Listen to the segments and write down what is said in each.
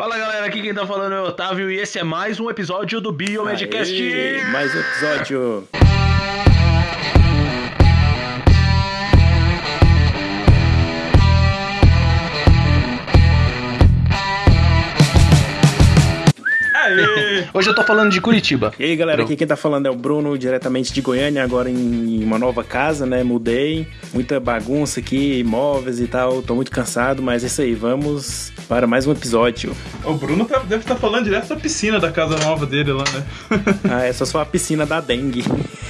Fala galera, aqui quem tá falando é o Otávio e esse é mais um episódio do Biomedcast. Aê, mais um episódio. Hoje eu tô falando de Curitiba. E aí galera, aqui quem tá falando é o Bruno, diretamente de Goiânia, agora em uma nova casa, né? Mudei, muita bagunça aqui, imóveis e tal, tô muito cansado, mas é isso aí, vamos para mais um episódio. O Bruno tá- deve estar falando direto da piscina da casa nova dele lá, né? Ah, essa é só a piscina da dengue,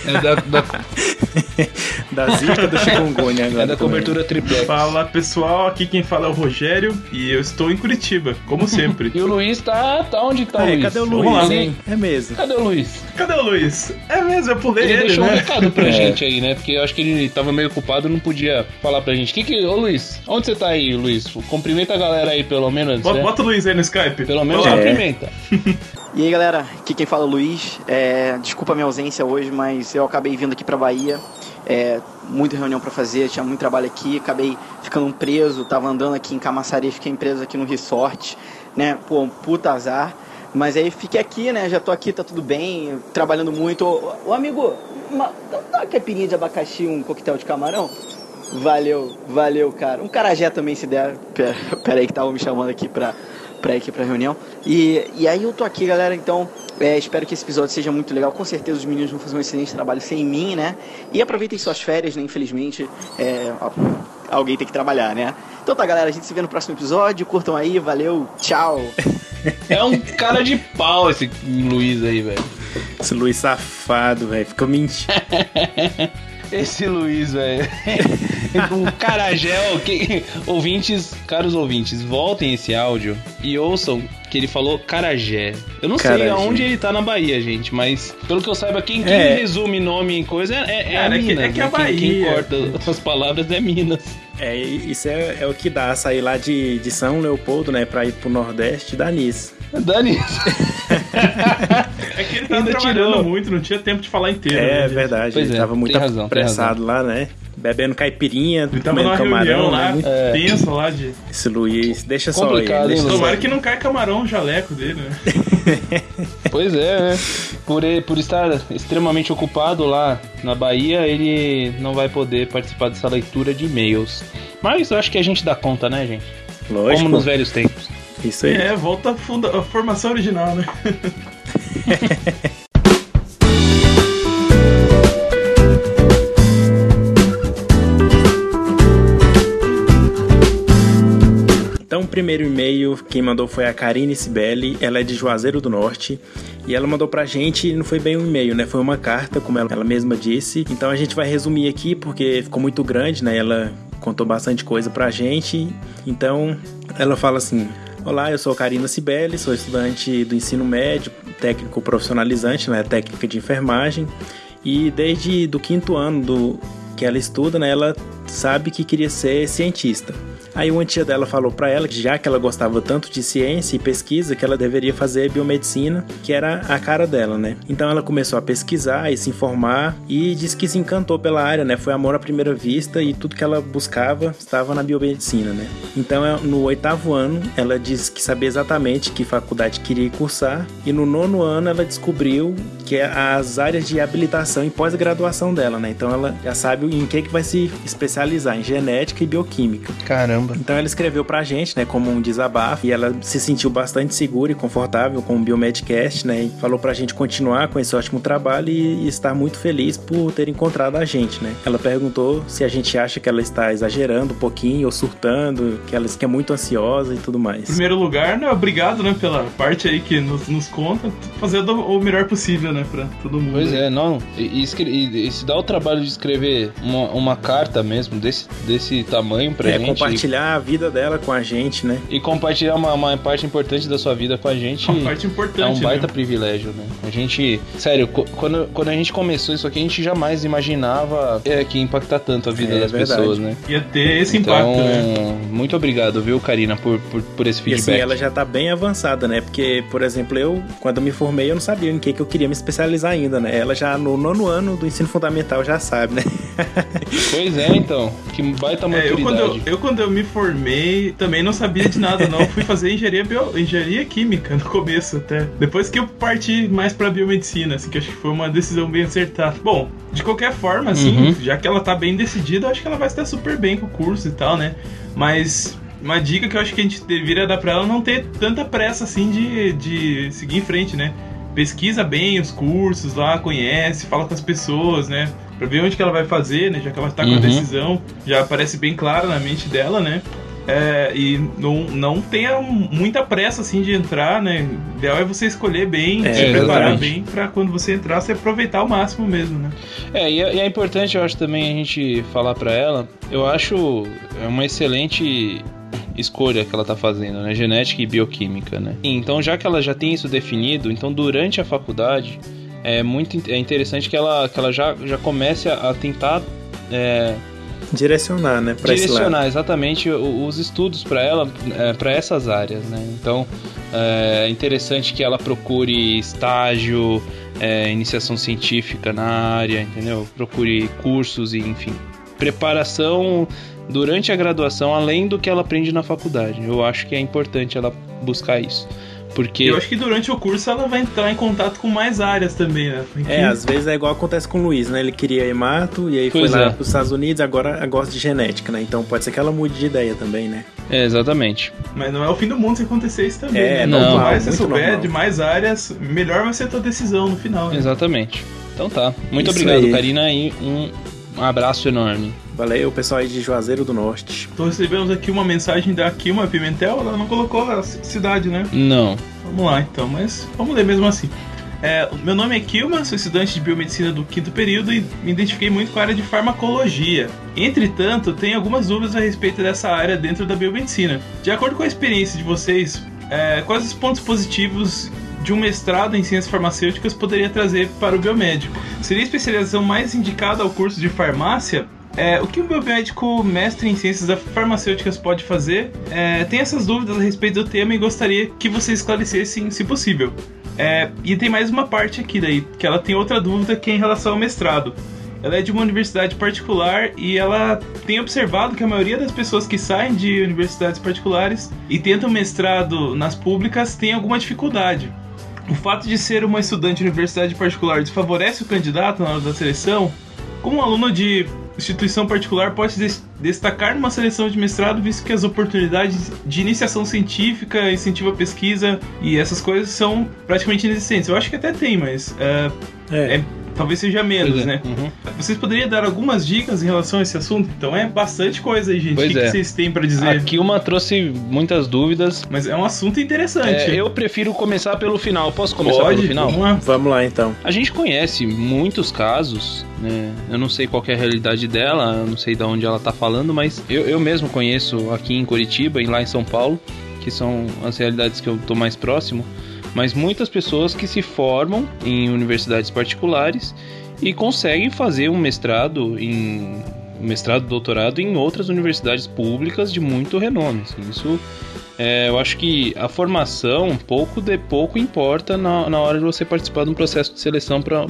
É da, da, da zika do chikungunya agora. é da também. cobertura triplex. Fala pessoal, aqui quem fala é o Rogério e eu estou em Curitiba, como sempre. E o Luiz tá. tá onde tá É, Luiz? cadê o Vamos Luiz, lá. Hein? É mesmo. Cadê o Luiz? Cadê o Luiz? É mesmo, eu pulei Ele ele, deixou um né? recado pra É. gente aí, né? Porque eu acho que ele tava meio ocupado e não podia falar pra gente. Que que. Ô Luiz, onde você tá aí, Luiz? Cumprimenta a galera aí, pelo menos. Bota, né? bota o Luiz aí no Skype. Pelo menos. É. cumprimenta. E aí galera, aqui quem fala é o Luiz. É, desculpa a minha ausência hoje, mas eu acabei vindo aqui pra Bahia. É, muita reunião pra fazer, tinha muito trabalho aqui, acabei ficando preso, tava andando aqui em Camaçari, fiquei preso aqui no resort, né? Pô, um puta azar. Mas aí fiquei aqui, né? Já tô aqui, tá tudo bem, trabalhando muito. Ô, ô, amigo, uma, dá uma caipirinha de abacaxi, um coquetel de camarão? Valeu, valeu, cara. Um carajé também se der. Pera, pera aí que estavam me chamando aqui pra, pra ir aqui pra reunião. E, e aí eu tô aqui, galera, então é, espero que esse episódio seja muito legal. Com certeza os meninos vão fazer um excelente trabalho sem mim, né? E aproveitem suas férias, né? Infelizmente, é, ó, alguém tem que trabalhar, né? Então tá, galera, a gente se vê no próximo episódio. Curtam aí, valeu, tchau. É um cara de pau esse Luiz aí, velho. Esse Luiz safado, velho, fica mentindo. Esse Luiz, velho. um carajé, ó, que- ouvintes, caros ouvintes, voltem esse áudio e ouçam que ele falou carajé. Eu não sei Carajé. aonde ele tá na Bahia, gente, mas pelo que eu saiba, quem, quem É. resume nome em coisa é, é, Cara, a é que- Minas. é que a né? Quem- Quem, Bahia. corta as palavras é Minas. É, isso é, é o que dá, sair lá de, de São Leopoldo, né, pra ir pro Nordeste, dá nisso. Dani. É que ele tava Ainda trabalhando tirou. muito, não tinha tempo de falar inteiro. É, né, gente? verdade, Pois ele é, tava muito razão, apressado lá, né? Bebendo caipirinha, Ele tava numa camarão, reunião lá, né? É. lá de. Esse Luiz, deixa só ele. Deixa hein, só Tomara que não cai camarão no jaleco dele, né? Pois é, né? Por, ele- por estar extremamente ocupado lá na Bahia, ele não vai poder participar dessa leitura de e-mails. Mas eu acho que a gente dá conta, né, gente? Lógico, Como nos velhos tempos. isso aí. É, volta a, funda- a formação original, né? primeiro e-mail quem mandou foi a Karine Sibeli, ela é de Juazeiro do Norte, e ela mandou pra gente, não foi bem um e-mail, né? Foi uma carta, como ela, mesma disse. Então a gente vai resumir aqui porque ficou muito grande, né? Ela contou bastante coisa pra gente. Então, ela fala assim: Olá, eu sou Karina Sibeli, sou estudante do ensino médio, técnico profissionalizante, né? Técnica de enfermagem. E desde do quinto ano do que ela estuda, né, ela sabe que queria ser cientista. Aí uma tia dela falou para ela que já que ela gostava tanto de ciência e pesquisa, que ela deveria fazer biomedicina, que era a cara dela, né? Então ela começou a pesquisar e se informar e disse que se encantou pela área, né? Foi amor à primeira vista e tudo que ela buscava estava na biomedicina, né? Então é- no oitavo ano ela disse que sabia exatamente que faculdade queria cursar e no nono ano ela descobriu que é as áreas de habilitação e pós-graduação dela, né? Então ela já sabe em que que vai se especializar, em genética e bioquímica. Caramba. Então ela escreveu pra gente, né, como um desabafo, e ela se sentiu bastante segura e confortável com o Biomedcast, né, e falou pra gente continuar com esse ótimo trabalho e, e estar muito feliz por ter encontrado a gente, né. Ela perguntou se a gente acha que ela está exagerando um pouquinho ou surtando, que ela que é muito ansiosa e tudo Em mais. primeiro lugar, né? Obrigado, né, pela parte aí que nos, nos conta. Fazendo o melhor possível, né, pra todo mundo. Pois é, não. E, e, e- e se dá o trabalho de escrever uma, uma carta mesmo desse, desse tamanho pra É, gente. compartilhar a vida dela com a gente, né. E compartilhar uma, uma parte importante da sua vida com a gente. Uma parte importante, É um baita né? privilégio, né? A gente. Sério, quando, quando a gente começou isso aqui, a gente jamais imaginava é, que ia impactar tanto a vida É das verdade. pessoas, né? Ia ter esse Então, impacto, né? muito obrigado, viu, Karina, por, por, por esse E feedback. assim, ela já tá bem avançada, né? Porque, por exemplo, eu, quando me formei, eu não sabia em que, que eu queria me especializar ainda, né? Ela já no nono ano do ensino fundamental já sabe, né? Pois é, então. Então, que baita É, maturidade. eu, quando eu, eu, quando eu me formei, também não sabia de nada, não. Fui fazer engenharia, bio, engenharia química no começo até. Depois que eu parti mais pra biomedicina, assim, que acho que foi uma decisão bem acertada. Bom, de qualquer forma, assim, Uhum. já que ela tá bem decidida, acho que ela vai estar super bem com o curso e tal, né? Mas uma dica que eu acho que a gente deveria dar pra ela é não ter tanta pressa, assim, de, de seguir em frente, né? Pesquisa bem os cursos lá, conhece, fala com as pessoas, né? Pra ver onde que ela vai fazer, né? Já que ela tá com a Uhum. decisão, já aparece bem clara na mente dela, né? É, e não, não tenha muita pressa assim de entrar, né? O ideal é você escolher bem, É, se preparar exatamente. bem pra quando você entrar, você aproveitar ao máximo mesmo, né? É, e é, é importante, eu acho, também a gente falar pra ela. Eu acho é uma excelente escolha que ela tá fazendo, né? Genética e bioquímica, né? Então, já que ela já tem isso definido, então durante a faculdade é muito é interessante que ela, que ela já, já comece a, tentar é, Direcionar, né? Pra direcionar exatamente os estudos para ela, para essas áreas, né? Então é interessante que ela procure estágio, é, iniciação científica na área, entendeu? Procure cursos e enfim, preparação durante a graduação, além do que ela aprende na faculdade. Eu acho que é importante ela buscar isso, porque Eu acho que durante o curso ela vai entrar em contato com mais áreas também, né? Porque- É, às vezes é igual acontece com o Luiz, né? Ele queria hemato e aí Pois foi lá é. pros Estados Unidos, agora gosta de genética, né? Então pode ser que ela mude de ideia também, né? é, exatamente. Mas não é o fim do mundo se acontecer isso também. É, né? normal, Quanto mais você souber normal. de mais áreas, melhor vai ser a tua decisão no final. Né? Exatamente. Então tá. Muito Isso obrigado, aí. Karina, e um abraço enorme. Valeu, pessoal aí de Juazeiro do Norte. Então recebemos aqui uma mensagem da Kilma Pimentel, ela não colocou a cidade, né? Não. Vamos lá então, mas vamos ler mesmo assim. É, meu nome é Kilma, sou estudante de biomedicina do quinto período e me identifiquei muito com a área de farmacologia. Entretanto, tenho algumas dúvidas a respeito dessa área dentro da biomedicina. De acordo com a experiência de vocês, é, quais os pontos positivos de um mestrado em ciências farmacêuticas poderia trazer para o biomédico? Seria a especialização mais indicada ao curso de farmácia? É, o que um biomédico mestre em ciências farmacêuticas pode fazer? É, tem essas dúvidas a respeito do tema e gostaria que vocês esclarecessem, se possível. É, e tem mais uma parte aqui daí, que ela tem outra dúvida que é em relação ao mestrado. Ela é de uma universidade particular e ela tem observado que a maioria das pessoas que saem de universidades particulares e tentam mestrado nas públicas tem alguma dificuldade. O fato de ser uma estudante de universidade particular desfavorece o candidato na hora da seleção? Como um aluno de instituição particular pode des- destacar numa seleção de mestrado, visto que as oportunidades de iniciação científica, incentivo à pesquisa e essas coisas são praticamente inexistentes? Eu acho que até tem, mas é, É, é, talvez seja menos, é. né? Uhum. Vocês poderiam dar algumas dicas em relação a esse assunto? Então é bastante coisa aí, gente. Pois o que, que é. vocês têm pra dizer? A Kilma trouxe muitas dúvidas. Mas é um assunto interessante. É, eu prefiro começar pelo final. Posso começar Pode, pelo final? vamos lá. vamos lá então. A gente conhece muitos casos, né? Eu não sei qual que é a realidade dela, eu não sei de onde ela tá falando, mas eu, eu mesmo conheço aqui em Curitiba e lá em São Paulo, que são as realidades que eu tô mais próximo, mas muitas pessoas que se formam em universidades particulares e conseguem fazer um mestrado em mestrado, doutorado em outras universidades públicas de muito renome. assim. Isso é, eu acho que a formação pouco de pouco importa na, na hora de você participar de um processo de seleção para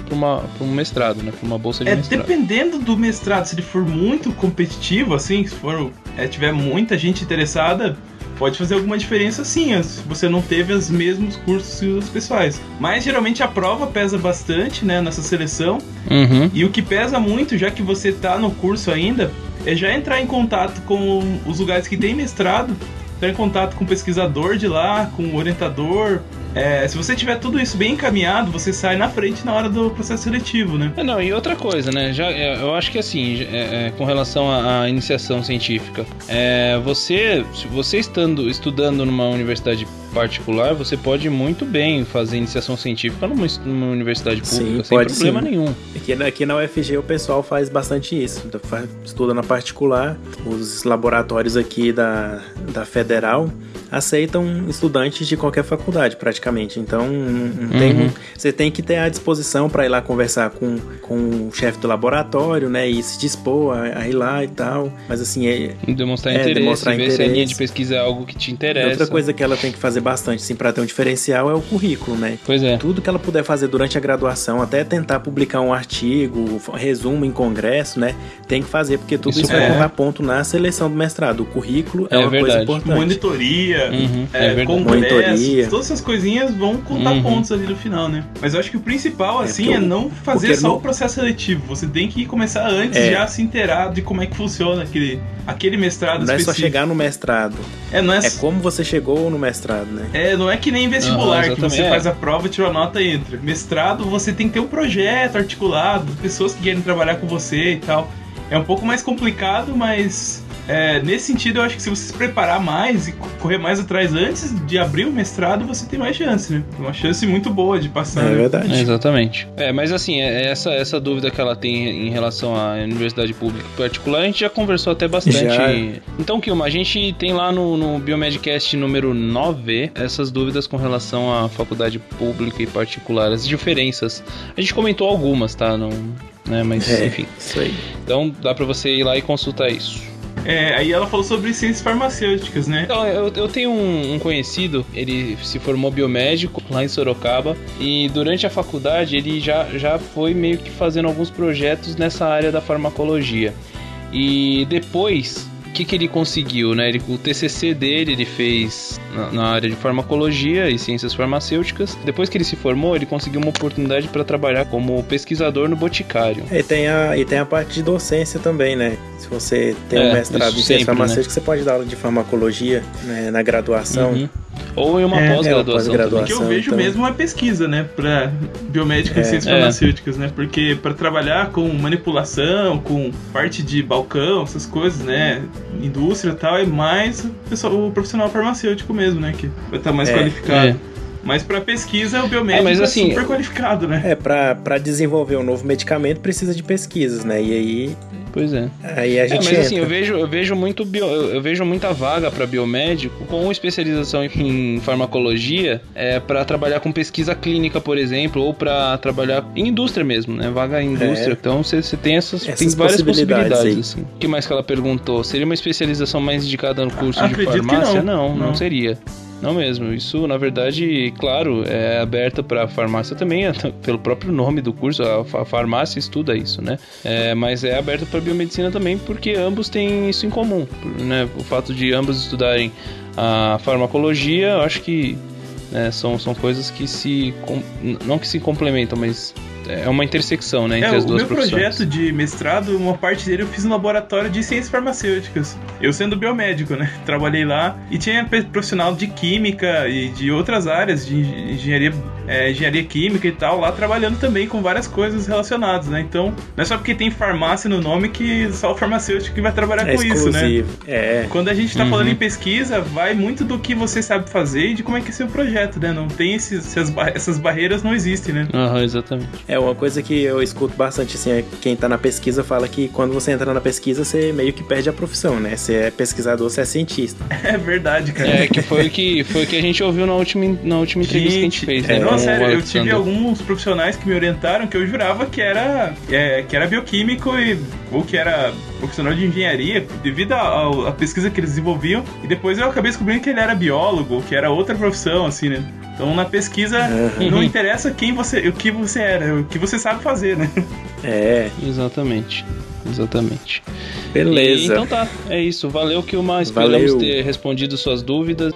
um mestrado, né? Para uma bolsa de É, mestrado. dependendo do mestrado, se ele for muito competitivo, assim, se for é, tiver muita gente interessada, pode fazer alguma diferença sim, se você não teve os mesmos cursos que os pessoais. Mas geralmente a prova pesa bastante, né, nessa seleção. Uhum. E o que pesa muito, já que você tá no curso ainda, é já entrar em contato com os lugares que tem mestrado, entrar em contato com o pesquisador de lá, com o orientador. É, se você tiver tudo isso bem encaminhado, você sai na frente na hora do processo seletivo, né? É, não, e outra coisa, né? Já, é, eu acho que assim, é, é, com relação à, à iniciação científica, é, você, se você estando, estudando numa universidade particular, você pode muito bem fazer iniciação científica numa, numa universidade Sim, pública, sem pode problema sim. nenhum. Aqui, na- aqui na UFG o pessoal faz bastante isso. Estuda na particular. Os laboratórios aqui da, da Federal, aceitam estudantes de qualquer faculdade, praticamente. Então, não tem, uhum. você tem que ter a disposição para ir lá conversar com, com o chefe do laboratório, né? E se dispor a, a ir lá e tal. Mas assim, é. Demonstrar é, interesse, demonstrar ver interesse. se a linha de pesquisa é algo que te interessa. outra coisa que ela tem que fazer bastante, assim, para ter um diferencial é o currículo, né? Pois é. Tudo que ela puder fazer durante a graduação, até tentar publicar um artigo, resumo em congresso, né? Tem que fazer, porque tudo isso, isso vai é. contar ponto na seleção do mestrado. O currículo é, é uma verdade. coisa importante. Monitoria, uhum, é, é todas essas coisinhas vão contar uhum. pontos ali no final, né? Mas eu acho que o principal, é, assim, é, é não fazer só o processo seletivo. Você tem que começar antes é. já se inteirar de como é que funciona aquele, aquele mestrado Não específico. é só chegar no mestrado. É, não é... é como você chegou no mestrado, né? É, não é que nem vestibular, uhum, que você faz a prova, tira a nota e entra. Mestrado, você tem que ter um projeto articulado, pessoas que querem trabalhar com você e tal. É um pouco mais complicado, mas é, nesse sentido, eu acho que se você se preparar mais e correr mais atrás antes de abrir o mestrado, você tem mais chance, né? Uma chance muito boa de passar. É verdade. É, exatamente. É, mas assim, é, essa, essa dúvida que ela tem em relação à universidade pública e particular, a gente já conversou até bastante. Já. Então, Kilma, a gente tem lá no, no Biomedcast número 9 essas dúvidas com relação à faculdade pública e particular, as diferenças. A gente comentou algumas, tá? Não, né? Mas, é, enfim. Isso aí. Então, dá para você ir lá e consultar isso. É, aí ela falou sobre ciências farmacêuticas, né? Então, eu, eu tenho um, um, conhecido, ele se formou biomédico lá em Sorocaba e durante a faculdade ele já, já foi meio que fazendo alguns projetos nessa área da farmacologia. E depois que, que ele conseguiu, né? Ele, o TCC dele ele fez na, na, área de farmacologia e ciências farmacêuticas. Depois que ele se formou, ele conseguiu uma oportunidade para trabalhar como pesquisador no Boticário. E tem, a, e tem a parte de docência também, né? Se você tem é, um mestrado em ciências né? farmacêuticas, né? você pode dar aula de farmacologia né, na graduação. Uhum. Ou em uma é, pós-graduação. É, pós que eu vejo então... mesmo uma pesquisa, né? Pra biomédica é. e ciências é. farmacêuticas, né? Porque para trabalhar com manipulação, com parte de balcão, essas coisas, né? Indústria e tal, é mais o, pessoal, o profissional farmacêutico mesmo, né? Que vai estar mais é. qualificado. É. Mas para pesquisa, o biomédico é, mas, assim, é super qualificado, né? É, para desenvolver um novo medicamento precisa de pesquisas, né? E aí Pois é. Aí a gente é, mas assim, eu vejo, eu vejo muito bio, eu vejo muita vaga para biomédico com especialização em farmacologia, é para trabalhar com pesquisa clínica, por exemplo, ou para trabalhar em indústria mesmo, né? Vaga em indústria. É. Então você tem essas, essas tem várias possibilidades, possibilidades assim. O que mais que ela perguntou? Seria uma especialização mais indicada no curso de farmácia? Não. não, não, não seria. Não mesmo, isso na verdade, claro, é aberta para farmácia também, pelo próprio nome do curso, a farmácia estuda isso, né? É, mas é aberta para biomedicina também porque ambos têm isso em comum, né? O fato de ambos estudarem a farmacologia, eu acho que né, são, são coisas que se. não que se complementam, mas é uma intersecção, né, entre é, as duas profissões. O meu projeto de mestrado, uma parte dele eu fiz no laboratório de ciências farmacêuticas. Eu sendo biomédico, né? Trabalhei lá e tinha profissional de química e de outras áreas, de engenharia, é, engenharia química e tal, lá trabalhando também com várias coisas relacionadas, né? Então, não é só porque tem farmácia no nome que só o farmacêutico que vai trabalhar é com exclusivo. isso, né? É. Quando a gente tá uhum. falando em pesquisa, vai muito do que você sabe fazer e de como é que é seu projeto, né? Não tem esses, essas, essas barreiras não existem, né? Aham, uhum, exatamente. É uma coisa que eu escuto bastante, assim, é quem tá na pesquisa fala que quando você entra na pesquisa, você meio que perde a profissão, né? Você é pesquisador, você é cientista. É verdade, cara. É, que foi o que, foi que a gente ouviu na última, na última entrevista gente, que a gente fez, né? Não, sério, eu tive alguns profissionais que me orientaram que eu jurava que era, é, que era bioquímico e, ou que era profissional de engenharia, devido à pesquisa que eles desenvolviam, e depois eu acabei descobrindo que ele era biólogo, que era outra profissão, assim, né? Então na pesquisa uhum. não interessa quem você, o que você era, o que você sabe fazer, né? É. Exatamente. Exatamente. Beleza. E, então tá, é isso. Valeu, Kilma. Esperamos Valeu. ter respondido suas dúvidas.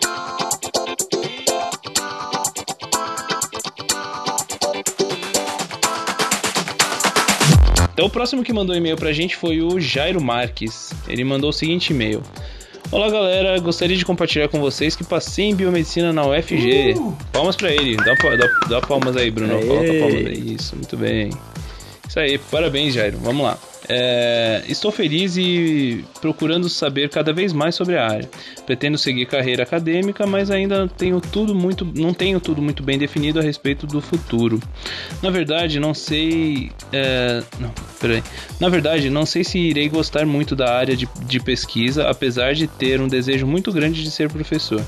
Então, o próximo que mandou e-mail pra gente foi o Jairo Marques. Ele mandou o seguinte e-mail. Olá galera, gostaria de compartilhar com vocês que passei em biomedicina na UFG. Uh! Palmas pra ele, dá, dá, dá palmas aí, Bruno. Aê. Falta palmas aí, isso, muito bem. Isso aí, parabéns, Jairo. Vamos lá. É, estou feliz e procurando saber cada vez mais sobre a área. Pretendo seguir carreira acadêmica, mas ainda tenho tudo muito, não tenho tudo muito bem definido a respeito do futuro. Na verdade, não sei. É, não, peraí. Na verdade, não sei se irei gostar muito da área de, de pesquisa, apesar de ter um desejo muito grande de ser professor.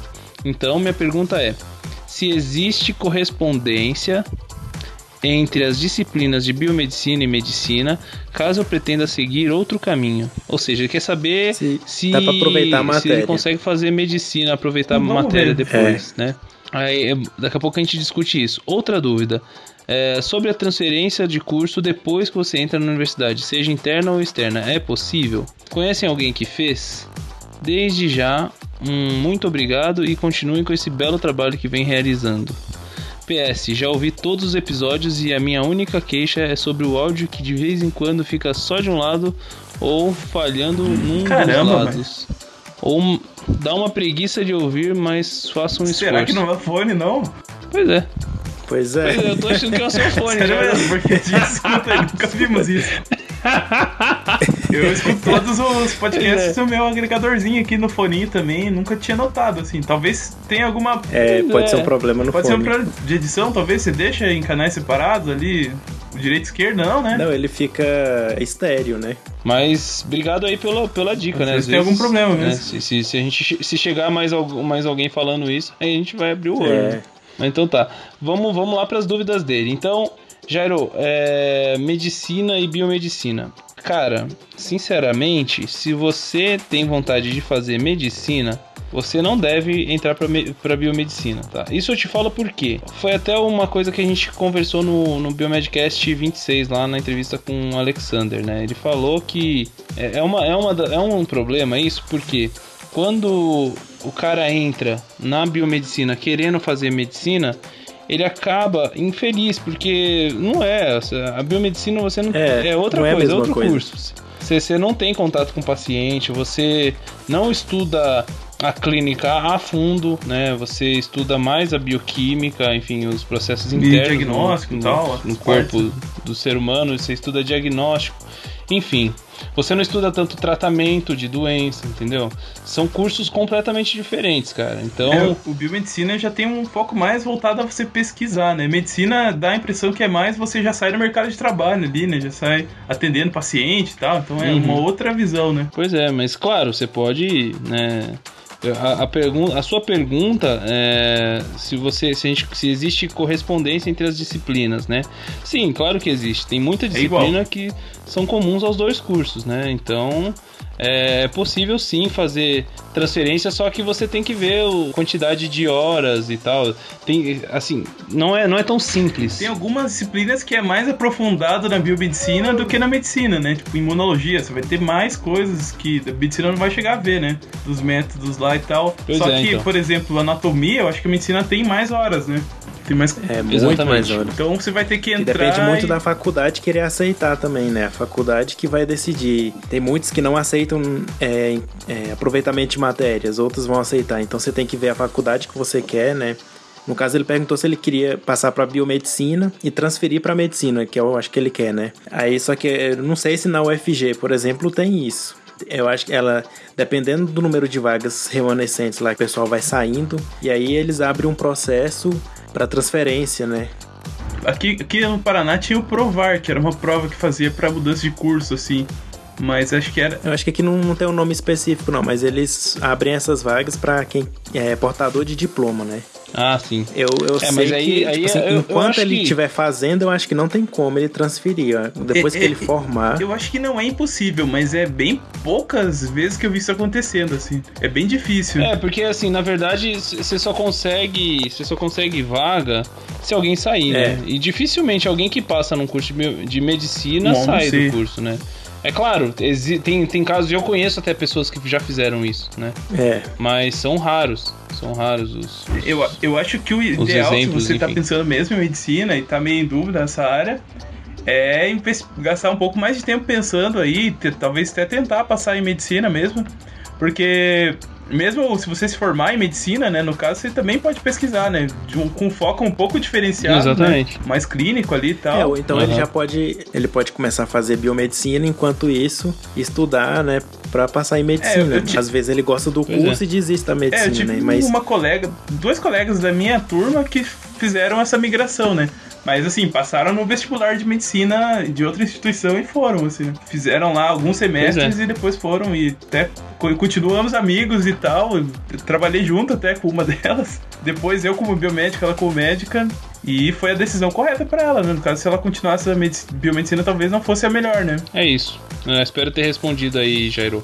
Então, minha pergunta é: se existe correspondência entre as disciplinas de biomedicina e medicina, caso eu pretenda seguir outro caminho. Ou seja, ele quer saber se, se, dá pra aproveitar a se matéria. ele consegue fazer medicina, aproveitar a matéria ver. depois, né? Aí, é, daqui a pouco a gente discute isso. Outra dúvida. é, sobre a transferência de curso depois que você entra na universidade, seja interna ou externa, é possível? Conhecem alguém que fez? Desde já, um muito obrigado e continuem com esse belo trabalho que vem realizando. PS, já ouvi todos os episódios e a minha única queixa é sobre o áudio que de vez em quando fica só de um lado ou falhando num Caramba, dos lados. Ou m- dá uma preguiça de ouvir, mas faça um Será que esforço. não é fone, não? Pois é. Pois é. Pois é, eu tô achando que é o seu fone. Sério já. mesmo, porque gente escuta, nunca vimos isso. Eu escuto todos os podcasts do meu agregadorzinho aqui no foninho também, nunca tinha notado, assim. Talvez tenha alguma. É, pode é. ser um problema no Pode ser um fone. problema de edição, talvez você deixa em canais separados ali, direita e esquerda, não, né? Não, ele fica estéreo, né? Mas obrigado aí pela, pela dica, Às né? vezes Às tem algum problema né, mesmo. Se, se, se a gente se chegar mais, mais alguém falando isso, aí a gente vai abrir o olho. É. né? Mas então tá. Vamos, vamos lá para as dúvidas dele. Então, Jairo, é, medicina e biomedicina. Cara, sinceramente, se você tem vontade de fazer medicina, você não deve entrar pra biomedicina, tá? Isso eu te falo por quê? Foi até uma coisa que a gente conversou no, no Biomedcast 26, lá na entrevista com o Alexander, né? Ele falou que é, é, uma, é, uma, é um problema isso, porque quando o cara entra na biomedicina querendo fazer medicina, ele acaba infeliz, porque não é. A biomedicina você não. É, É, outra não é coisa, é outro coisa. curso. Você, você não tem contato com o paciente, você não estuda a clínica a fundo, né? Você estuda mais a bioquímica, enfim, os processos E internos diagnóstico no, e tal, no corpo do ser humano, você estuda diagnóstico, enfim. Você não estuda tanto tratamento de doença, entendeu? São cursos completamente diferentes, cara. Então, É, o biomedicina já tem um foco mais voltado a você pesquisar, né? Medicina dá a impressão que é mais você já sai do mercado de trabalho ali, né? Já sai atendendo paciente e tal. Então é Uhum. uma outra visão, né? Pois é, mas claro, você pode, né? A, a, pergun a sua pergunta é se você se, a gente, se existe correspondência entre as disciplinas, né? Sim, claro que existe. Tem muita disciplina que são comuns aos dois cursos, né? Então é possível sim fazer transferência, só que você tem que ver a quantidade de horas e tal. Tem, assim, não é, não é tão simples. Tem algumas disciplinas que é mais aprofundado na biomedicina do que na medicina, né? Tipo, imunologia, você vai ter mais coisas que a medicina não vai chegar a ver, né? Dos métodos lá e tal. Pois Só é, que, então. por exemplo, anatomia, eu acho que a medicina tem mais horas, né? Tem mais. É muito mais. Então você vai ter que entrar. depende muito e- da faculdade querer aceitar também, né? A faculdade que vai decidir. Tem muitos que não aceitam é, é, aproveitamento de matérias, outros vão aceitar. Então você tem que ver a faculdade que você quer, né? No caso, ele perguntou se ele queria passar para biomedicina e transferir para medicina, que eu acho que ele quer, né? Aí só que eu não sei se na UFG, por exemplo, tem isso. Eu acho que ela, dependendo do número de vagas remanescentes lá, o pessoal vai saindo, e aí eles abrem um processo para transferência, né? Aqui, aqui no Paraná tinha o Provar, que era uma prova que fazia pra mudança de curso, assim. Mas acho que era. Eu acho que aqui não, não tem um nome específico, não, mas eles abrem essas vagas para quem é portador de diploma, né? Ah, sim. Eu, eu É, sei mas aí- que, aí tipo assim, eu- eu enquanto acho ele que- estiver fazendo, eu acho que não tem como ele transferir. ó. Depois É, que ele é, formar. Eu acho que não é impossível, mas é bem poucas vezes que eu vi isso acontecendo, assim. É bem difícil. É, porque assim, na verdade, você só consegue. Você só consegue vaga se alguém sair, É. né? E dificilmente alguém que passa num curso de medicina Bom, sai sim. do curso, né? É claro, tem, tem casos, eu conheço até pessoas que já fizeram isso, né? É. Mas são raros. São raros os. os- Eu, eu acho que o ideal, exemplos, se você tá enfim. pensando mesmo em medicina e tá meio em dúvida nessa área, é gastar um pouco mais de tempo pensando aí, talvez até tentar passar em medicina mesmo, porque mesmo se você se formar em medicina, né, no caso, você também pode pesquisar, né, de um- com foco um pouco diferenciado, Exatamente. né, mais clínico ali e tal. É, ou então ele Aham. já pode. Ele pode começar a fazer biomedicina, enquanto isso, estudar, né? Pra passar em medicina. É, te- Às vezes ele gosta do Pois curso e desiste da É, eu medicina, tive né? Mas. uma colega, dois colegas da minha turma que fizeram essa migração, né? Mas assim, passaram no vestibular de medicina de outra instituição e foram, assim. Fizeram lá alguns semestres é. e depois foram e até co- continuamos amigos e tal. Eu trabalhei junto até com uma delas. Depois eu como biomédica, ela como médica. E foi a decisão correta pra ela, né? No caso, se ela continuasse a medici- biomedicina, talvez não fosse a melhor, né? É isso. Eu espero ter respondido aí, Jairo.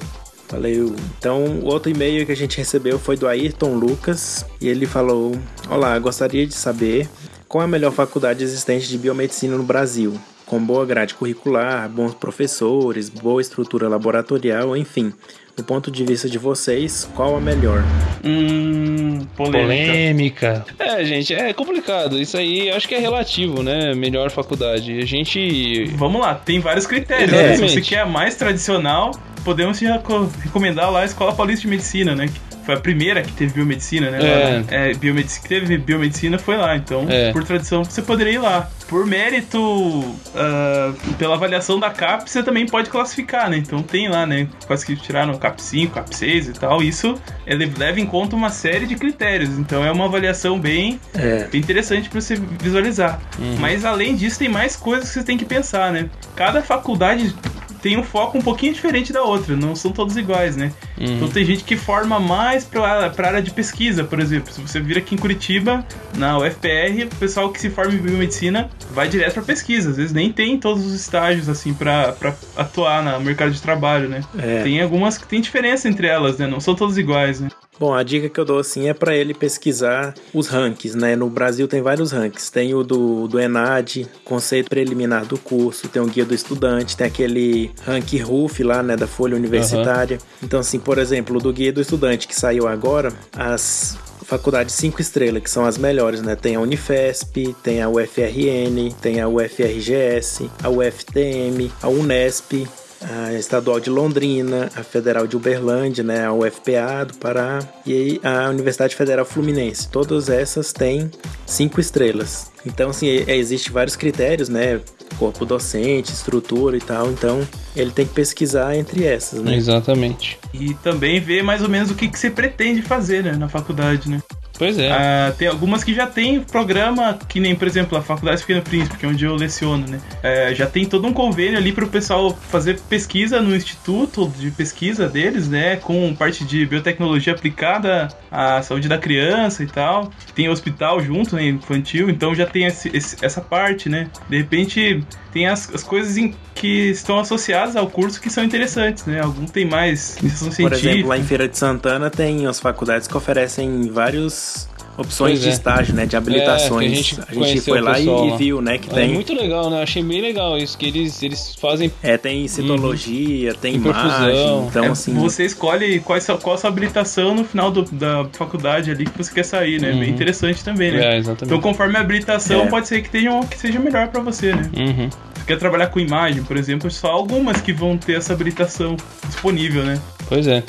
Valeu. Então, o outro e-mail que a gente recebeu foi do Ayrton Lucas e ele falou: Olá, gostaria de saber qual é a melhor faculdade existente de biomedicina no Brasil, com boa grade curricular, bons professores, boa estrutura laboratorial, enfim. Do ponto de vista de vocês, qual a melhor? Hum. Polêmica. Polêmica. É, gente, é complicado. Isso aí eu acho que é relativo, né? Melhor faculdade. A gente. Vamos lá, tem vários critérios. né? Se você quer a mais tradicional, podemos recomendar lá a Escola Paulista de Medicina, né? Foi a primeira que teve biomedicina, né? É. Lá, é, biomedicina, que teve biomedicina foi lá. Então, É. por tradição, você poderia ir lá. Por mérito, ah, pela avaliação da CAP, você também pode classificar, né? Então tem lá, né? Quase que tiraram CAP 5, CAP 6 e tal. Isso ele leva em conta uma série de critérios. Então é uma avaliação bem É. bem interessante para você visualizar. Mas além disso, tem mais coisas que você tem que pensar, né? Cada faculdade tem um foco um pouquinho diferente da outra, não são todos iguais, né? Então tem gente que forma mais para a área de pesquisa, por exemplo. Se você vir aqui em Curitiba, na UFPR, o pessoal que se forma em biomedicina vai direto para pesquisa. Às vezes nem tem todos os estágios assim para atuar no mercado de trabalho, né? É. Tem algumas que tem diferença entre elas, né? Não são todas iguais, né? Bom, a dica que eu dou assim é para ele pesquisar os rankings, né? No Brasil tem vários rankings. Tem o do, do ENAD, conceito preliminar do curso, tem o guia do estudante, tem aquele ranking RUF lá, né, da Folha Universitária. Então, assim, por exemplo, do guia do estudante que saiu agora, as faculdades 5 estrelas, que são as melhores, né? Tem a Unifesp, tem a UFRN, tem a UFRGS, a UFTM, a Unesp, a Estadual de Londrina, a Federal de Uberlândia, né, a UFPA do Pará e a Universidade Federal Fluminense. Todas essas têm cinco estrelas. Então, assim, e- existe vários critérios, né, corpo docente, estrutura e tal. Então, ele tem que pesquisar entre essas, né? Exatamente. E também ver mais ou menos o que, que você pretende fazer, né, na faculdade, né? Pois é. Ah, tem algumas que já tem programa, que nem, por exemplo, a Faculdade Pequeno Príncipe, que é onde eu leciono, né? É, já tem todo um convênio ali para o pessoal fazer pesquisa no instituto de pesquisa deles, né? Com parte de biotecnologia aplicada à saúde da criança e tal. Tem hospital junto, né? Infantil, então já tem esse- esse- essa parte, né? De repente, tem as, as coisas em- que estão associadas ao curso que são interessantes, né? Algum tem mais iniciação Por exemplo, lá em Feira de Santana tem as faculdades que oferecem várias opções Pois de é. estágio, né, de habilitações. É, que a gente a gente foi lá e, pessoal e lá. viu, né, que É tem muito legal, né? Eu achei bem legal isso, que eles, eles fazem. É, tem citologia, tem Tem perfusão. imagem, então É, assim... Você escolhe qual, é sua- qual a sua habilitação no final do- da faculdade ali que você quer sair, né? Bem interessante também, né? É, Então, conforme a habilitação, É. pode ser que, tenha, um- que seja melhor pra você, né? Uhum. Você quer trabalhar com imagem, por exemplo, só algumas que vão ter essa habilitação disponível, né? Pois é.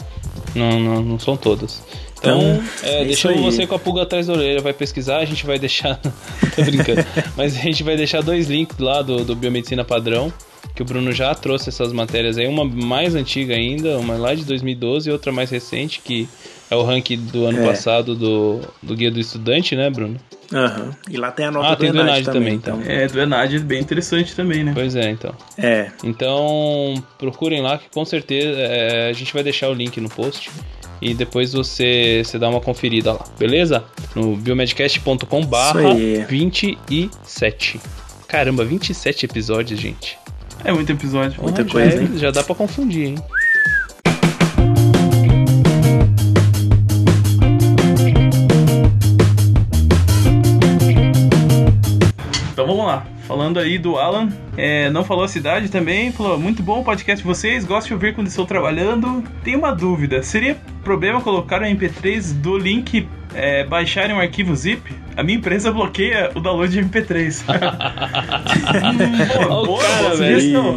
Não, não, não são todas. Então, Então, é, é você com a pulga atrás da orelha, vai pesquisar, a gente vai deixar. Tô brincando. Mas a gente vai deixar dois links lá do, do Biomedicina Padrão, que o Bruno já trouxe essas matérias aí, uma mais antiga ainda, uma lá de 2012 e outra mais recente, que é o ranking do ano É. passado do, do Guia do Estudante, né, Bruno? Aham. E lá tem a nota Ah, do tem do Enad Enad também, também, então. É, do Enad é bem interessante também, né? Pois é, então. É, Então, procurem lá que com certeza é, a gente vai deixar o link no post e depois você, você dá uma conferida lá, beleza? No biomedcast.com barra Isso aí. 27. Caramba, 27 episódios, gente. É muito episódio. Muita Ah, coisa, já, hein? já dá pra confundir, hein? Então vamos lá. Falando aí do Alan, é, não falou a cidade também, falou muito bom o podcast de vocês, gosto de ouvir quando estou trabalhando. Tem uma dúvida, seria problema colocar o MP3 do link é, baixarem um arquivo zip? A minha empresa bloqueia o download de MP3. Hum, Ó o boa, cara, velho.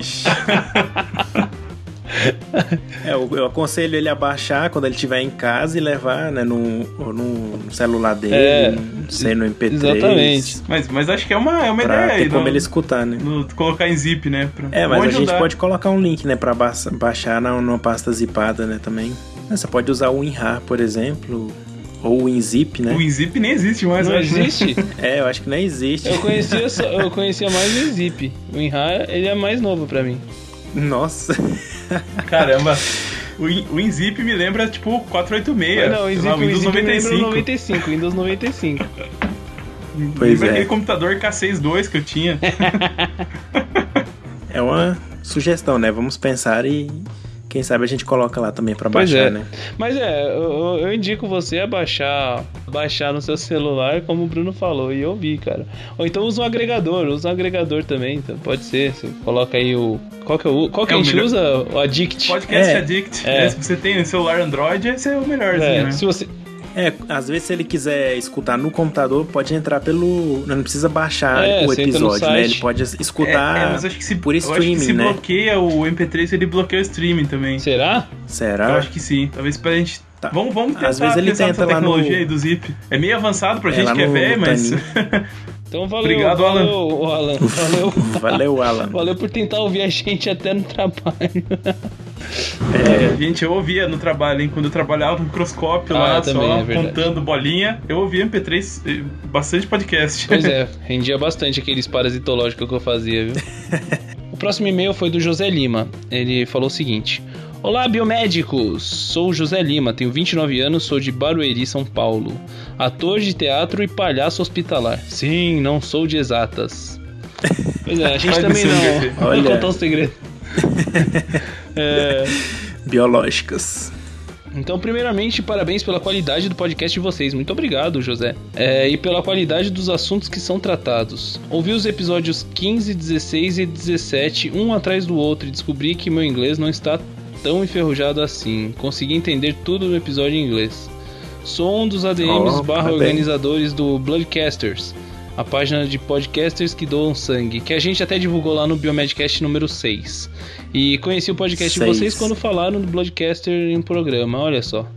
É, eu, eu aconselho ele a baixar quando ele estiver em casa e levar, né, no, no celular dele, É, não sei, no MP3. exatamente. Mas, mas acho que é uma, é uma Pra ideia aí. como no- ele escutar, né? no- colocar em zip, né? Pra, É, mas a gente pode colocar um link, né, pra ba- baixar na, numa pasta zipada, né, também. Você pode usar o WinRAR, por exemplo, Ou o Inzip, né? O Inzip nem existe mais, Não né? existe? É, eu acho que nem existe. Eu conhecia, só- eu conhecia mais o Zip. O Inha, ele é mais novo pra mim. Nossa. Caramba. O, In- o Inzip me lembra, tipo, 486. não, o sei Zip, lá, o Windows Zip me lembra o 95. 95, Windows 95. Pois lembra é. aquele computador K62 que eu tinha. É uma sugestão, né? Vamos pensar e quem sabe a gente coloca lá também pra Pois baixar, é. né? Mas é, eu, eu indico você a baixar, baixar no seu celular, como o Bruno falou, e ouvir, cara. Ou então usa um agregador, usa um agregador também, então pode ser. Você coloca aí o. Qual que, é o, qual que É a o gente melhor- usa? O Addict. Podcast É. Addict. É. Se você tem um celular Android, esse é o melhorzinho, É, né? se você, É, às vezes se ele quiser escutar no computador, pode entrar pelo. Não precisa baixar É, o episódio, né? Ele pode escutar É, é, mas acho que se, por eu acho que streaming, se né? bloqueia o MP3, ele bloqueia o streaming também. será? Será? Eu acho que sim. Talvez pra gente. Tá. Vamos, vamos tentar Às vezes ele tenta lá no- tecnologia aí do Zip. É meio avançado pra É, gente que é velho, no mas. Então valeu, Obrigado, Alan. valeu, Alan. Valeu. Valeu, Alan. Valeu por tentar ouvir a gente até no trabalho. É, gente, eu ouvia no trabalho, hein? Quando eu trabalhava no microscópio Ah, lá, também, só é contando bolinha, eu ouvia MP3, eh, bastante podcast. Pois é, rendia bastante aqueles parasitológicos que eu fazia, viu? O próximo e-mail foi do José Lima. Ele falou o seguinte: Olá, biomédicos! Sou o José Lima, tenho 29 anos, sou de Barueri, São Paulo. Ator de teatro e palhaço hospitalar. Sim, não sou de exatas. Pois é, a gente também não. Vou contar um segredo. É, Biológicas. Então, primeiramente, parabéns pela qualidade do podcast de vocês. Muito obrigado, José. É, e pela qualidade dos assuntos que são tratados. Ouvi os episódios 15, 16 e 17, um atrás do outro, e descobri que meu inglês não está tão enferrujado assim. Consegui entender tudo no episódio em inglês. Sou um dos ADMs Oh, barra organizadores do Bloodcasters, a página de podcasters que doam sangue, que a gente até divulgou lá no Biomedcast número 6. E conheci o podcast de Seis. vocês quando falaram do Bloodcaster em um programa, olha só.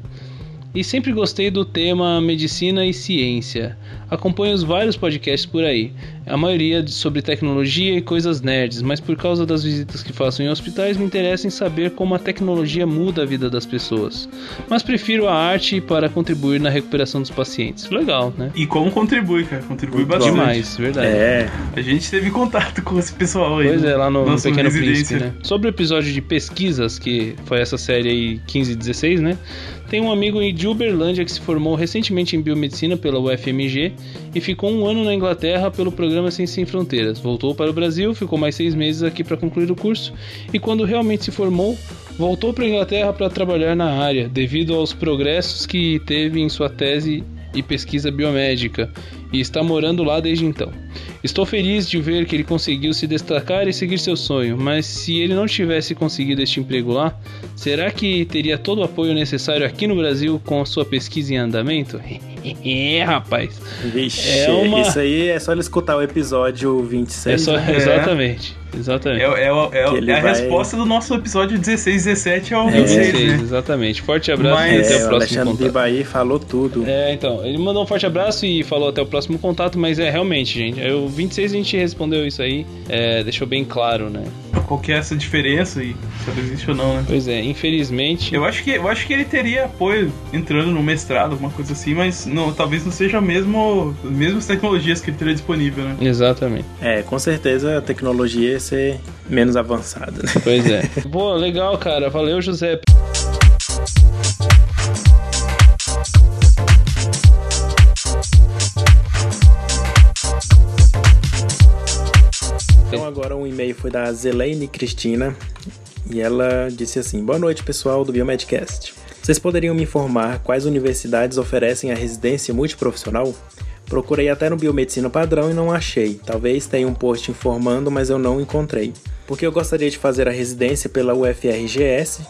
E sempre gostei do tema medicina e ciência. Acompanho os vários podcasts por aí, a maioria sobre tecnologia e coisas nerds, mas por causa das visitas que faço em hospitais me interessa em saber como a tecnologia muda a vida das pessoas. Mas prefiro a arte para contribuir na recuperação dos pacientes. Legal, né? E como contribui, cara? Contribui Muito bastante. Demais, verdade. É, A gente teve contato com esse pessoal aí. Pois é, lá no, no Pequeno. Príncipe, né? Sobre o episódio de pesquisas, que foi essa série aí 15 e 16, né? Tem um amigo de Uberlândia que se formou recentemente em biomedicina pela UFMG e ficou um ano na Inglaterra pelo programa Ciência Sem Fronteiras. Voltou para o Brasil, ficou mais seis meses aqui para concluir o curso e quando realmente se formou, voltou para a Inglaterra para trabalhar na área, devido aos progressos que teve em sua tese e pesquisa biomédica e está morando lá desde então. Estou feliz de ver que ele conseguiu se destacar e seguir seu sonho, mas se ele não tivesse conseguido este emprego lá, será que teria todo o apoio necessário aqui no Brasil com a sua pesquisa em andamento? É, rapaz. vixe. É uma- Isso aí é só ele escutar o episódio 26. É só, né? exatamente. Exatamente. É, é, o- é, o- é a vai- resposta do nosso episódio 16, 17 ao É, 26, 26, né? exatamente. Forte abraço Mas- e até É, o o próximo Alexandre contato. Bibaí falou tudo. É, então, ele mandou um forte abraço e falou até o próximo contato, mas é realmente, gente, o 26 a gente respondeu isso aí, é, deixou bem claro, né? Qual que é essa diferença e se ela existe ou não, né? Pois é, infelizmente. Eu acho que, eu acho que ele teria apoio entrando no mestrado, alguma coisa assim, mas não, talvez não seja mesmo as mesmas tecnologias que ele teria disponível, né? Exatamente. É, com certeza a tecnologia ia ser menos avançada, né? Pois é. Boa, legal, cara. Valeu, José. Então agora um e-mail foi da Zelaine Cristina e ela disse assim: Boa noite, pessoal do Biomedcast. Vocês poderiam me informar quais universidades oferecem a residência multiprofissional? Procurei até no Biomedicina Padrão e não achei. Talvez tenha um post informando, mas eu não encontrei. Porque eu gostaria de fazer a residência pela UFRGS,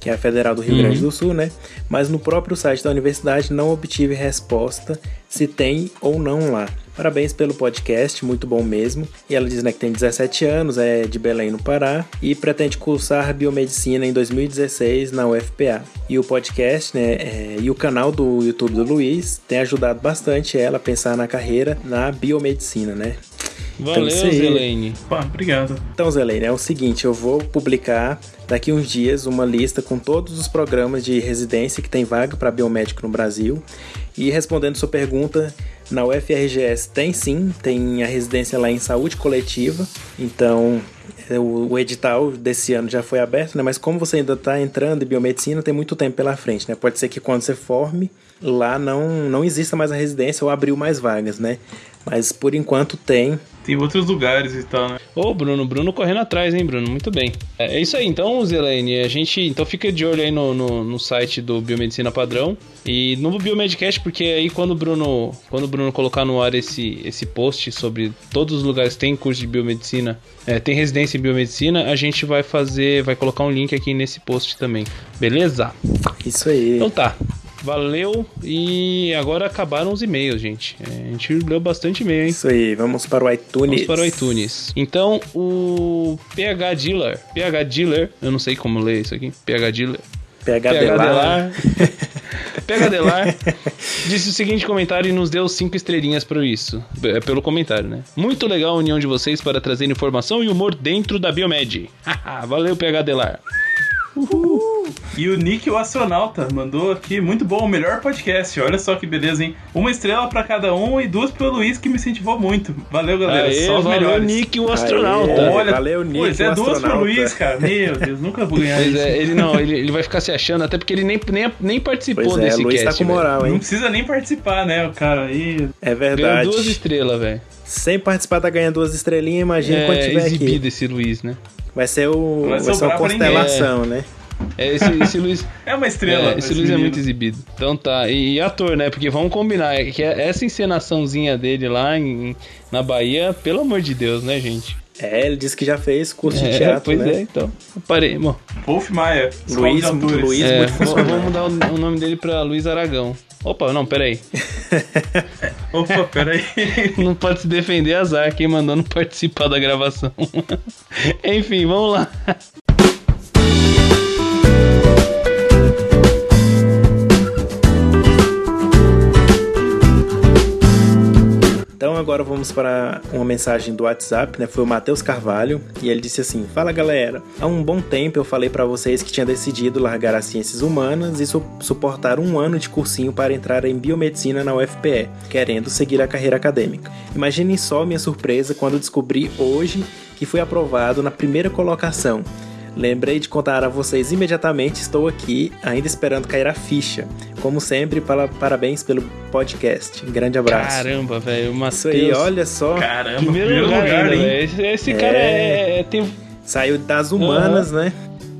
que é a Federal do Rio Uhum. Grande do Sul, né? Mas no próprio site da universidade não obtive resposta se tem ou não lá. Parabéns pelo podcast, muito bom mesmo. E ela diz né, que tem 17 anos, é de Belém, no Pará, e pretende cursar biomedicina em 2016 na UFPA. E o podcast, né, é, e o canal do YouTube do Luiz tem ajudado bastante ela a pensar na carreira na biomedicina, né? Valeu, Então, isso aí. Zelene. Pá, obrigado. Então, Zelene, é o seguinte, eu vou publicar daqui uns dias uma lista com todos os programas de residência que tem vaga para biomédico no Brasil. E respondendo sua pergunta, na UFRGS tem sim, tem a residência lá em saúde coletiva. Então, é, o, edital desse ano já foi aberto, né? Mas como você ainda está entrando em biomedicina, tem muito tempo pela frente, né? Pode ser que quando você forme, lá não, não exista mais a residência ou abriu mais vagas, né? Mas por enquanto tem. Tem outros lugares e tal, né? Ô, Bruno, Bruno correndo atrás, hein, Bruno? Muito bem. É, é isso aí, então, Zelene, a gente. Então fica de olho aí no, no, no site do Biomedicina Padrão e no Biomedcast, porque aí quando o Bruno, quando o Bruno colocar no ar esse, esse post sobre todos os lugares que tem curso de biomedicina, é, tem residência em biomedicina, a gente vai fazer, vai colocar um link aqui nesse post também. Beleza? Isso aí. Então tá. Valeu e agora acabaram os e-mails, gente. É, a gente leu bastante e-mail, hein? Isso aí, vamos para o iTunes. Vamos para o iTunes. Então, o PH Dealer, PH Dealer, eu não sei como ler isso aqui, PH Dealer. PH PH Delar. PH Delar disse o seguinte comentário e nos deu cinco estrelinhas por isso, é, pelo comentário, né? Muito legal a união de vocês para trazer informação e humor dentro da Biomed. Valeu, PH Delar. E o Nick, o astronauta, mandou aqui, muito bom, o melhor podcast. Olha só que beleza, hein? Uma estrela pra cada um e duas pro Luiz, que me incentivou muito. Valeu, galera. Aê, só os valeu, melhores. Nick, o astronauta. Aê. Olha, Valeu, Nick, Pois é, o duas pro. Luiz, cara. Meu Deus, nunca vou ganhar Pois isso. é, ele não, ele, ele vai ficar se achando, até porque ele nem, nem, nem participou Pois é, desse Luiz cast. tá com velho. moral, Não hein? precisa nem participar, né? O cara aí. É Ganhou verdade. duas estrelas, velho. Sem participar tá ganhando duas estrelinhas, imagina quando É tiver exibido aqui. esse Luiz, né? Vai ser o. Vai Vai, ser uma constelação, né? É, esse, esse Luiz. É uma estrela. É, esse Luiz é menino. muito exibido. Então tá, e, e ator, né? Porque vamos combinar, é que essa encenaçãozinha dele lá em, na Bahia, pelo amor de Deus, né, gente? É, ele disse que já fez curso de É, teatro, pois né? é, então. Parei, bom. Wolf Maia. Luiz- de. Luiz- É, muito vou- mudar o, o nome dele pra Luiz Aragão. Opa, não, peraí. Opa, peraí. Não pode se defender azar quem mandou não participar da gravação. Enfim, vamos lá. Então agora vamos para uma mensagem do WhatsApp, né? Foi o Matheus Carvalho e ele disse assim: Fala galera, há um bom tempo eu falei para vocês que tinha decidido largar as ciências humanas e su- suportar um ano de cursinho para entrar em biomedicina na UFPE, querendo seguir a carreira acadêmica. Imaginem só minha surpresa quando descobri hoje que fui aprovado na primeira colocação. Lembrei de contar a vocês imediatamente, estou aqui, ainda esperando cair a ficha. Como sempre, para- parabéns pelo podcast. Grande abraço. Caramba, velho, o Isso aí, Matheus. olha só. Caramba, Primeiro, lugar, ainda, hein? velho. Esse, esse cara é, é- tem Saiu das humanas, né?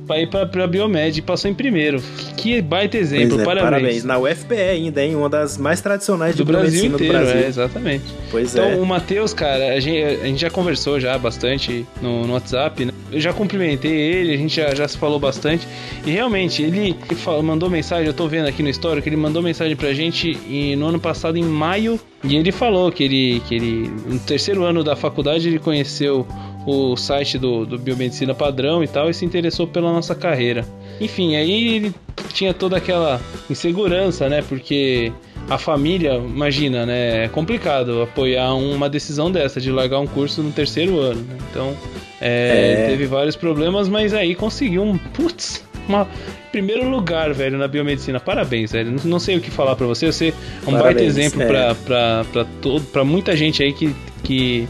Pra ir pra Biomed e passou em primeiro. Que baita exemplo, é, parabéns. Na UFPE ainda, hein? Uma das mais tradicionais Do Brasil inteiro, do Brasil. é, exatamente. Pois Então, é. o Matheus, cara, a gente, a gente já conversou já bastante no, no WhatsApp, né? Eu já cumprimentei ele, a gente já, já se falou bastante. E realmente, ele, ele fa- mandou mensagem, eu tô vendo aqui no histórico, ele mandou mensagem pra gente e, no ano passado, em maio, e ele falou que ele, que ele, no terceiro ano da faculdade, ele conheceu o site do, do Biomedicina Padrão e tal, e se interessou pela nossa carreira. Enfim, aí ele tinha toda aquela insegurança, né? Porque a família, imagina, né? É complicado apoiar uma decisão dessa, de largar um curso no terceiro ano, né? Então, é, É. teve vários problemas, mas aí conseguiu um. Putz! Uma, primeiro lugar, velho, na biomedicina. Parabéns, velho. Não, não sei o que falar pra você. Você é um baita Parabéns, exemplo é. pra, pra, pra, todo, pra muita gente aí que, que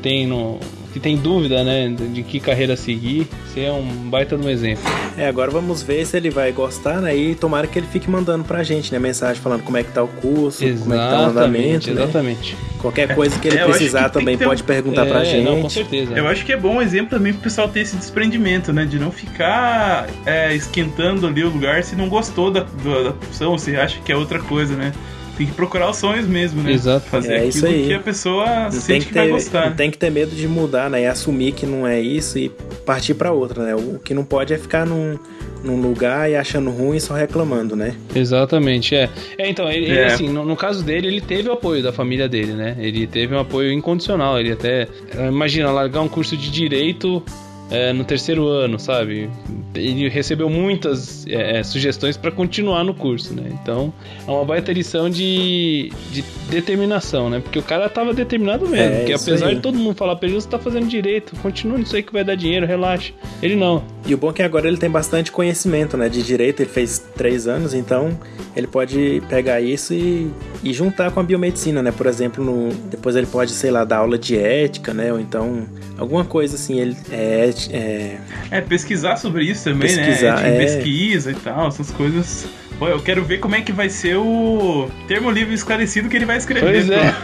tem no. Que tem dúvida, né, de que carreira seguir, você é um baita de um exemplo. É, agora vamos ver se ele vai gostar, né? E tomara que ele fique mandando pra gente, né? Mensagem falando como é que tá o curso, como é que tá o andamento, Exatamente, né? exatamente. Qualquer coisa que ele É, precisar que também ter pode perguntar pra É, gente. Não, com certeza. Eu acho que é bom um exemplo também pro pessoal ter esse desprendimento, né? De não ficar é, esquentando ali o lugar se não gostou da, da, da profissão, se acha que é outra coisa, né? Tem que procurar os sonhos mesmo, né? Exato. Fazer É aquilo isso aí. que a pessoa Não sente tem, que, que vai ter, gostar. não tem que ter medo de mudar, né? E assumir que não é isso e partir pra outra, né? O que não pode é ficar num, num lugar e achando ruim e só reclamando, né? Exatamente, é. É, então, ele, ele, É. assim, no, no caso dele, ele teve o apoio da família dele, né? Ele teve um apoio incondicional. Ele até. Imagina, largar um curso de direito é, no terceiro ano, sabe? Ele recebeu muitas é, é sugestões para continuar no curso, né? Então é uma baita lição de, de determinação, né? Porque o cara tava determinado mesmo. É, porque apesar aí. de todo mundo falar pra ele, você tá fazendo direito, continua nisso aí que vai dar dinheiro, relaxa. Ele não. E o bom é que agora ele tem bastante conhecimento, né? De direito, ele fez três anos, então ele pode pegar isso e, e juntar com a biomedicina, né? Por exemplo, no, depois ele pode, sei lá, dar aula de ética, né? Ou então alguma coisa assim, ele é, é, é pesquisar sobre isso também, né? pesquisar, né? É, pesquisa e tal, essas coisas. Pô, eu quero ver como é que vai ser o termo livre esclarecido que ele vai escrever. Pois é.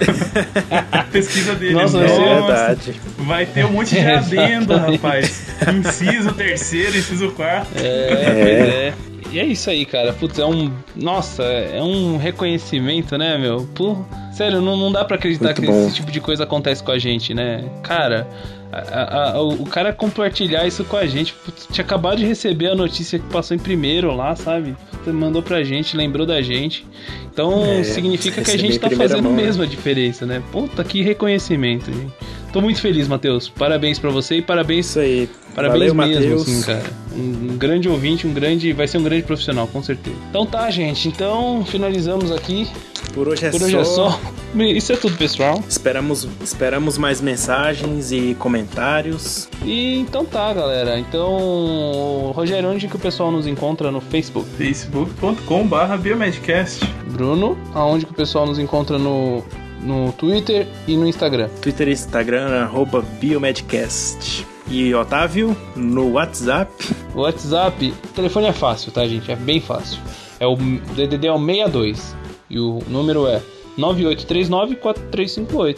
a pesquisa dele. Nossa, Nossa, é verdade. Vai ter um monte de adendo, rapaz. Inciso terceiro, inciso quarto. É, pois é. E é isso aí, cara. Putz, é um. Nossa, é um reconhecimento, né, meu? Por... Sério, não, não dá para acreditar Muito que bom. esse tipo de coisa acontece com a gente, né? Cara, a, a, o cara compartilhar isso com a gente. Putz, tinha acabado de receber a notícia que passou em primeiro lá, sabe? Mandou pra gente, lembrou da gente. Então é, significa que a gente tá fazendo mão, né? mesmo a diferença, né? Puta, que reconhecimento, gente. Tô muito feliz, Matheus. Parabéns para você e parabéns. Isso aí. Parabéns Valeu, mesmo, assim, cara. Um, um, grande ouvinte, um grande. Vai ser um grande profissional, com certeza. Então tá, gente. Então finalizamos aqui. Por hoje é Por hoje só. é só. Isso é tudo, pessoal. Esperamos, esperamos mais mensagens e comentários. E então tá, galera. Então, Rogério, onde que o pessoal nos encontra no Facebook? facebook.com/barra biomedcast. Bruno, aonde que o pessoal nos encontra no no Twitter e no Instagram. Twitter e Instagram, arroba Biomedcast. E Otávio, no WhatsApp. WhatsApp, o telefone é fácil, tá, gente? É bem fácil. É o DDD é o 62 e o número é 9839-4358.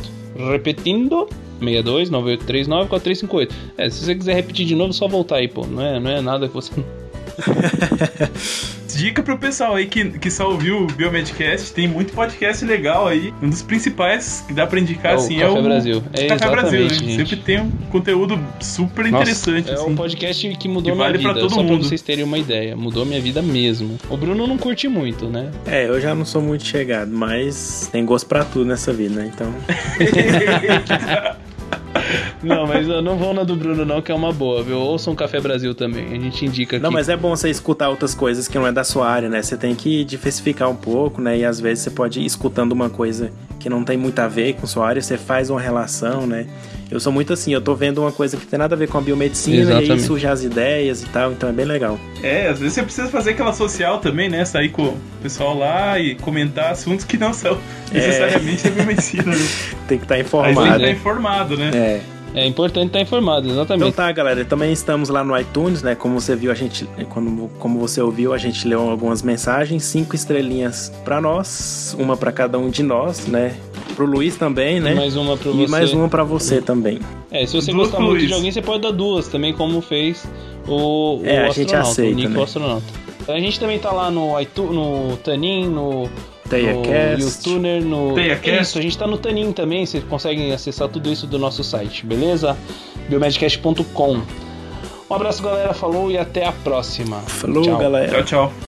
Repetindo, 62 9839 4358. É, se você quiser repetir de novo, só voltar aí, pô. Não é, não é nada que você Dica pro pessoal aí que, que só ouviu o Biomedcast, tem muito podcast legal aí. Um dos principais que dá pra indicar, é assim, é o Café Brasil. É, Café Brasil, né? Sempre tem um conteúdo super Nossa, interessante. É assim, um podcast que mudou que minha vale vida, pra todo só mundo. pra vocês terem uma ideia. Mudou minha vida mesmo. O Bruno não curte muito, né? É, eu já não sou muito chegado, mas tem gosto pra tudo nessa vida, né? Então. Não, mas eu não vou na do Bruno, não, que é uma boa, viu? Ouça um Café Brasil também. A gente indica aqui. Não, mas é bom você escutar outras coisas que não é da sua área, né? Você tem que diversificar um pouco, né? E às vezes você pode ir escutando uma coisa que não tem muito a ver com sua área, você faz uma relação, né? Eu sou muito assim, eu tô vendo uma coisa que tem nada a ver com a biomedicina Exatamente. e aí surgem as ideias e tal, então é bem legal. É, às vezes você precisa fazer aquela social também, né? Sair com o pessoal lá e comentar assuntos que não são é. necessariamente é. a biomedicina. Né? tem que estar tá informado. Aí tem que estar tá informado, né? É. É importante estar informado, exatamente. Então tá, galera. Também estamos lá no iTunes, né? Como você viu, a gente. Quando, como você ouviu, a gente leu algumas mensagens. Cinco estrelinhas para nós, uma para cada um de nós, né? Pro Luiz também, né? E mais uma pra você. E mais uma para você também. É, se você duas gostar muito Luiz. de alguém, você pode dar duas também, como fez o, o é, a gente aceita, o Nick né? o astronauta. A gente também tá lá no iTunes, no Tanin, no TeiaCast. No YouTuner, no. TeiaCast. É isso, a gente tá no Tanin também, vocês conseguem acessar tudo isso do nosso site, beleza? biomedcast.com. Um abraço, galera, falou e até a próxima. Falou, tchau. galera. Tchau, tchau.